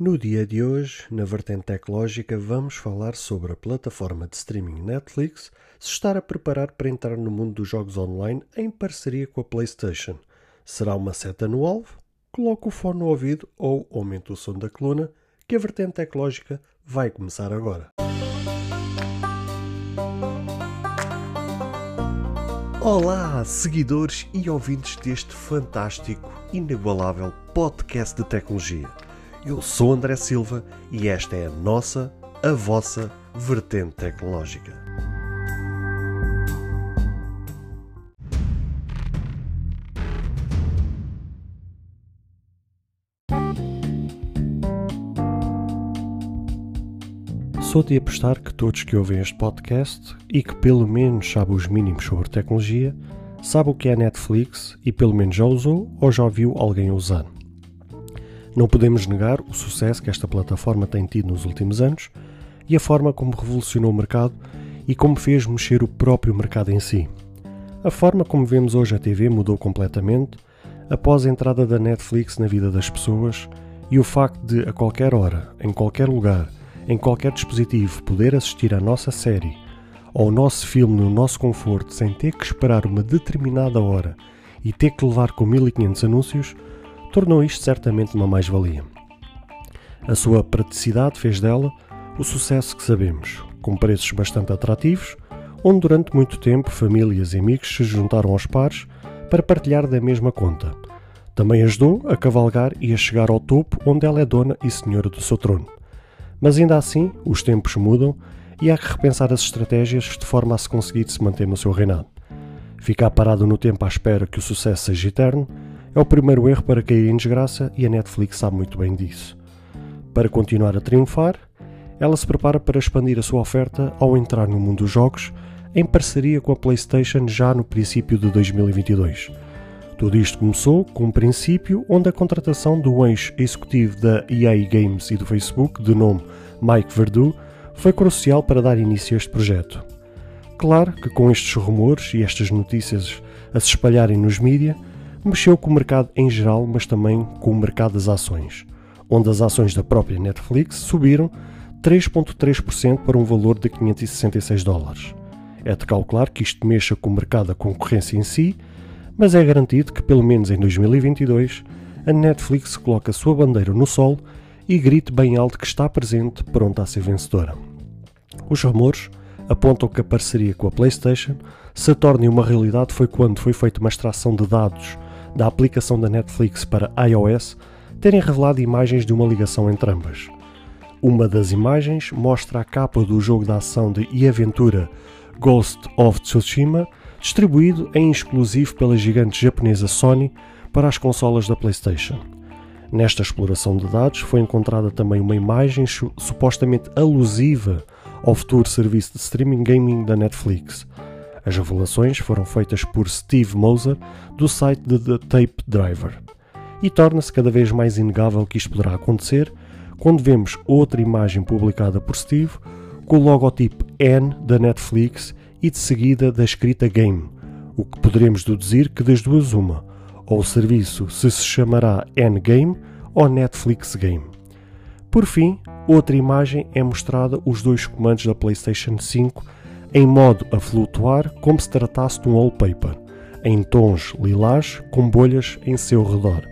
No dia de hoje, na vertente tecnológica, vamos falar sobre a plataforma de streaming Netflix se estar a preparar para entrar no mundo dos jogos online em parceria com a PlayStation. Será uma seta no alvo? Coloque o fone no ouvido ou aumente o som da coluna, que a vertente tecnológica vai começar agora. Olá, seguidores e ouvintes deste fantástico, inigualável podcast de tecnologia. Eu sou André Silva e esta é a nossa, a vossa vertente tecnológica. Sou de apostar que todos que ouvem este podcast e que pelo menos sabem os mínimos sobre tecnologia, sabem o que é Netflix e pelo menos já usou ou já viu alguém usar. Não podemos negar o sucesso que esta plataforma tem tido nos últimos anos e a forma como revolucionou o mercado e como fez mexer o próprio mercado em si. A forma como vemos hoje a TV mudou completamente após a entrada da Netflix na vida das pessoas e o facto de, a qualquer hora, em qualquer lugar, em qualquer dispositivo, poder assistir à nossa série ou ao nosso filme no nosso conforto sem ter que esperar uma determinada hora e ter que levar com 1500 anúncios, tornou isto certamente uma mais-valia. A sua praticidade fez dela o sucesso que sabemos, com preços bastante atrativos, onde durante muito tempo famílias e amigos se juntaram aos pares para partilhar da mesma conta. Também ajudou a cavalgar e a chegar ao topo onde ela é dona e senhora do seu trono. Mas ainda assim, os tempos mudam e há que repensar as estratégias de forma a se conseguir se manter no seu reinado. Ficar parado no tempo à espera que o sucesso seja eterno é o primeiro erro para cair em desgraça e a Netflix sabe muito bem disso. Para continuar a triunfar, ela se prepara para expandir a sua oferta ao entrar no mundo dos jogos em parceria com a PlayStation já no princípio de 2022. Tudo isto começou com um princípio onde a contratação do ex-executivo da EA Games e do Facebook, de nome Mike Verdu, foi crucial para dar início a este projeto. Claro que com estes rumores e estas notícias a se espalharem nos mídias, mexeu com o mercado em geral, mas também com o mercado das ações, onde as ações da própria Netflix subiram 3,3% para um valor de 566 dólares. É de calcular que isto mexa com o mercado da concorrência em si, mas é garantido que, pelo menos em 2022, a Netflix coloque a sua bandeira no sol e grite bem alto que está presente, pronta a ser vencedora. Os rumores apontam que a parceria com a PlayStation se torne uma realidade foi quando foi feita uma extração de dados da aplicação da Netflix para iOS terem revelado imagens de uma ligação entre ambas. Uma das imagens mostra a capa do jogo de ação de e aventura Ghost of Tsushima, distribuído em exclusivo pela gigante japonesa Sony para as consolas da PlayStation. Nesta exploração de dados foi encontrada também uma imagem supostamente alusiva ao futuro serviço de streaming gaming da Netflix. As revelações foram feitas por Steve Moser, do site de The Tape Driver. E torna-se cada vez mais inegável que isto poderá acontecer quando vemos outra imagem publicada por Steve com o logotipo N da Netflix e de seguida da escrita Game, o que poderemos deduzir que das duas uma, ou o serviço se se chamará N Game ou Netflix Game. Por fim, outra imagem é mostrada os dois comandos da PlayStation 5 em modo a flutuar como se tratasse de um wallpaper, em tons lilás com bolhas em seu redor.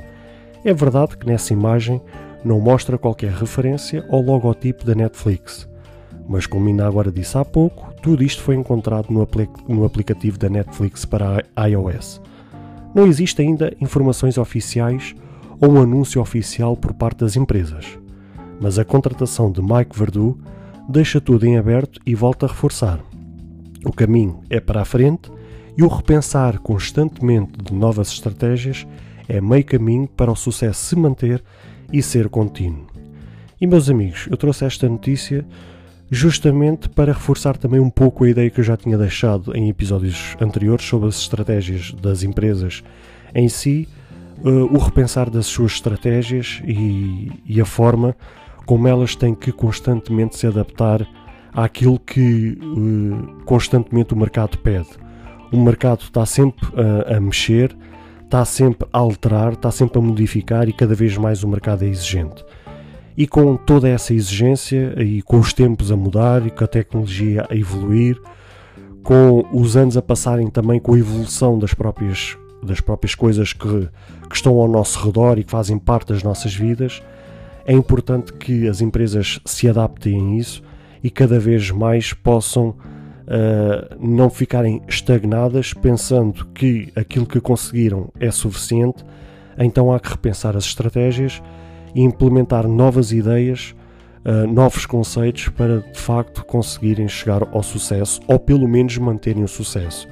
É verdade que nessa imagem não mostra qualquer referência ao logotipo da Netflix, mas como ainda agora disse há pouco, tudo isto foi encontrado no, apl no aplicativo da Netflix para iOS. Não existe ainda informações oficiais ou um anúncio oficial por parte das empresas, mas a contratação de Mike Verdu deixa tudo em aberto e volta a reforçar. O caminho é para a frente e o repensar constantemente de novas estratégias é meio caminho para o sucesso se manter e ser contínuo. E meus amigos, eu trouxe esta notícia justamente para reforçar também um pouco a ideia que eu já tinha deixado em episódios anteriores sobre as estratégias das empresas em si, uh, o repensar das suas estratégias e, e, a forma como elas têm que constantemente se adaptar àquilo que uh, constantemente o mercado pede. O mercado está sempre a, a mexer, está sempre a alterar, está sempre a modificar e cada vez mais o mercado é exigente. E com toda essa exigência e com os tempos a mudar e com a tecnologia a evoluir, com os anos a passarem também com a evolução das próprias, das próprias coisas que, que estão ao nosso redor e que fazem parte das nossas vidas, é importante que as empresas se adaptem a isso e cada vez mais possam uh, não ficarem estagnadas pensando que aquilo que conseguiram é suficiente, então há que repensar as estratégias e implementar novas ideias, uh, novos conceitos para de facto conseguirem chegar ao sucesso ou pelo menos manterem o sucesso.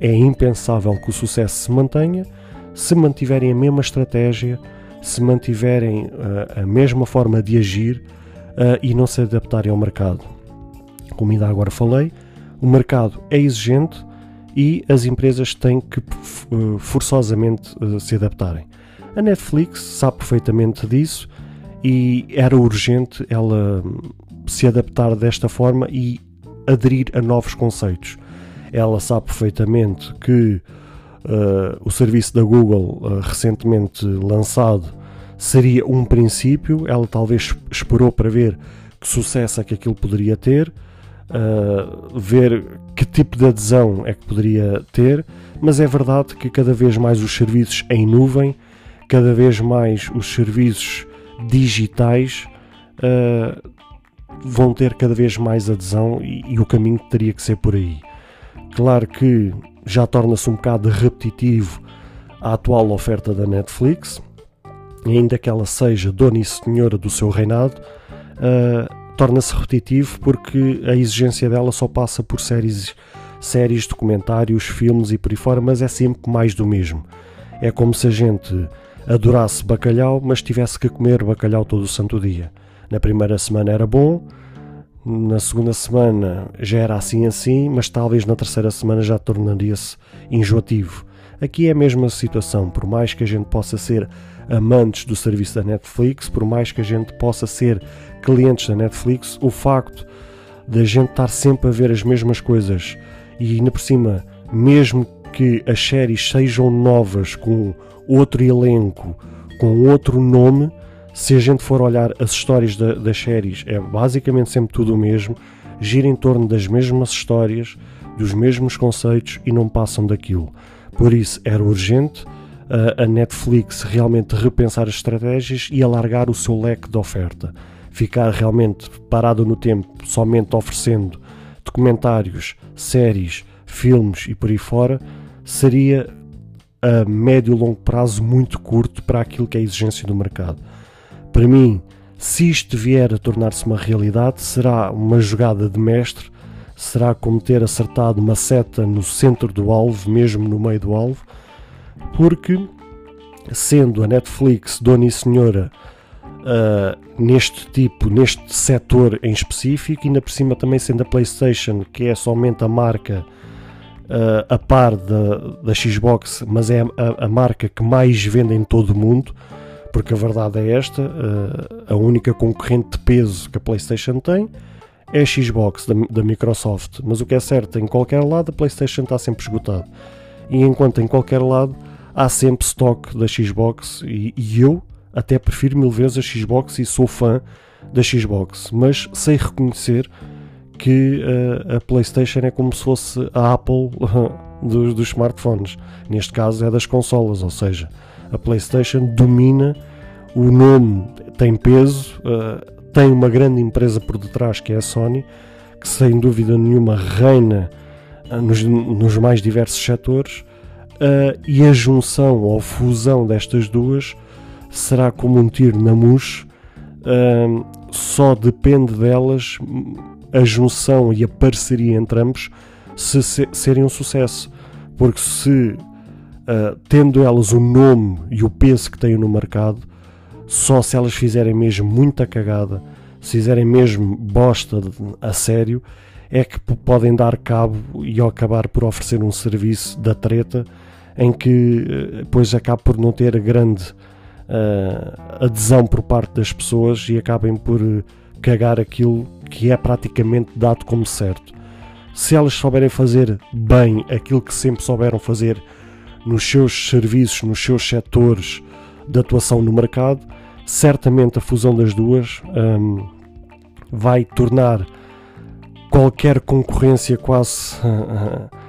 É impensável que o sucesso se mantenha se mantiverem a mesma estratégia se mantiverem uh, a mesma forma de agir uh, e não se adaptarem ao mercado. Como ainda agora falei, o mercado é exigente e as empresas têm que uh, forçosamente se adaptarem. A Netflix sabe perfeitamente disso e era urgente ela hum, se adaptar desta forma e aderir a novos conceitos. Ela sabe perfeitamente que uh, o serviço da Google uh, recentemente lançado seria um princípio, ela talvez esperou para ver que sucesso é que aquilo poderia ter, uh, ver que tipo de adesão é que poderia ter, mas é verdade que cada vez mais os serviços em nuvem, cada vez mais os serviços digitais uh, vão ter cada vez mais adesão e, e o caminho teria que ser por aí. Claro que já torna-se um bocado repetitivo a atual oferta da Netflix, ainda que ela seja dona e senhora do seu reinado, uh, torna-se repetitivo porque a exigência dela só passa por séries, séries, documentários, filmes e por aí fora, mas é sempre mais do mesmo. É como se a gente adorasse bacalhau, mas tivesse que comer bacalhau todo o santo dia. Na primeira semana era bom, na segunda semana já era assim assim, mas talvez na terceira semana já tornaria-se enjoativo. Aqui é a mesma situação, por mais que a gente possa ser amantes do serviço da Netflix, por mais que a gente possa ser clientes da Netflix, o facto de a gente estar sempre a ver as mesmas coisas e ainda por cima, mesmo que as séries sejam novas com outro elenco, com outro nome, se a gente for olhar as histórias da, das séries, é basicamente sempre tudo o mesmo, gira em torno das mesmas histórias, dos mesmos conceitos e não passam daquilo. Por isso era urgente a Netflix realmente repensar as estratégias e alargar o seu leque de oferta. Ficar realmente parado no tempo, somente oferecendo documentários, séries, filmes e por aí fora, seria a médio e longo prazo muito curto para aquilo que é a exigência do mercado. Para mim, se isto vier a tornar-se uma realidade, será uma jogada de mestre, será como ter acertado uma seta no centro do alvo, mesmo no meio do alvo, porque, sendo a Netflix dona e senhora uh, neste tipo, neste setor em específico, e ainda por cima também sendo a PlayStation, que é somente a marca uh, a par da, da Xbox, mas é a, a marca que mais vende em todo o mundo porque a verdade é esta: eh, a única concorrente de peso que a PlayStation tem é a Xbox da, da Microsoft. Mas o que é certo, em qualquer lado a PlayStation está sempre esgotado. E enquanto em qualquer lado há sempre stock da Xbox, e, e eu até prefiro mil vezes a Xbox e sou fã da Xbox, mas sei reconhecer que uh, a PlayStation é como se fosse a Apple dos, dos smartphones. Neste caso é das consolas, ou seja, a PlayStation domina, o nome tem peso, uh, tem uma grande empresa por detrás que é a Sony, que sem dúvida nenhuma reina uh, nos, nos, mais diversos setores, uh, e a junção ou fusão destas duas será como um tiro na mousse, só depende delas a junção e a parceria entre ambos se, se serem um sucesso. Porque se uh, tendo elas o nome e o peso que têm no mercado, só se elas fizerem mesmo muita cagada, se fizerem mesmo bosta a sério, é que podem dar cabo e acabar por oferecer um serviço da treta em que depois acaba por não ter grande uh, adesão por parte das pessoas e acabem por cagar aquilo que é praticamente dado como certo. Se elas souberem fazer bem aquilo que sempre souberam fazer nos seus serviços, nos seus setores de atuação no mercado, certamente a fusão das duas um, vai tornar qualquer concorrência quase uh, uh,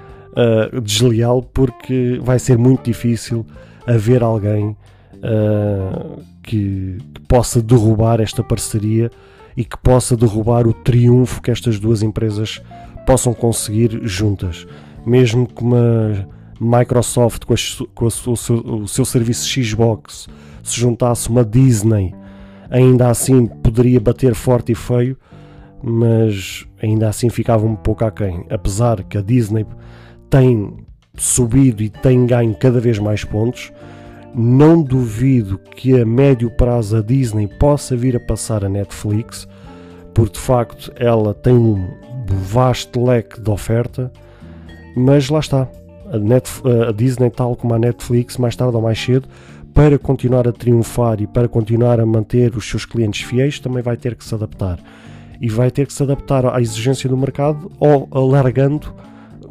desleal, porque vai ser muito difícil haver alguém uh, que, que, possa derrubar esta parceria e que possa derrubar o triunfo que estas duas empresas possam conseguir juntas. Mesmo que uma Microsoft, com, a, com a, o, seu, o seu serviço Xbox, se juntasse uma Disney, ainda assim poderia bater forte e feio, mas ainda assim ficava um pouco aquém. Apesar que a Disney tem subido e tem ganho cada vez mais pontos, não duvido que a médio prazo a Disney possa vir a passar a Netflix, porque de facto ela tem um vasto leque de oferta, mas lá está. A, a Disney, tal como a Netflix, mais tarde ou mais cedo, para continuar a triunfar e para continuar a manter os seus clientes fiéis, também vai ter que se adaptar. E vai ter que se adaptar à exigência do mercado ou alargando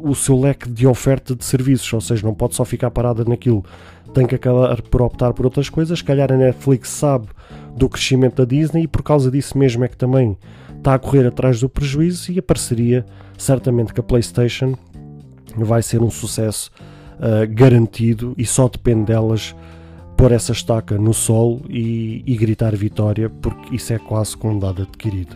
o seu leque de oferta de serviços, ou seja, não pode só ficar parada naquilo, tem que acabar por optar por outras coisas. Se calhar a Netflix sabe do crescimento da Disney e por causa disso mesmo é que também está a correr atrás do prejuízo e a parceria, certamente que a PlayStation vai ser um sucesso uh, garantido e só depende delas pôr essa estaca no sol e, e gritar vitória, porque isso é quase com um dado adquirido.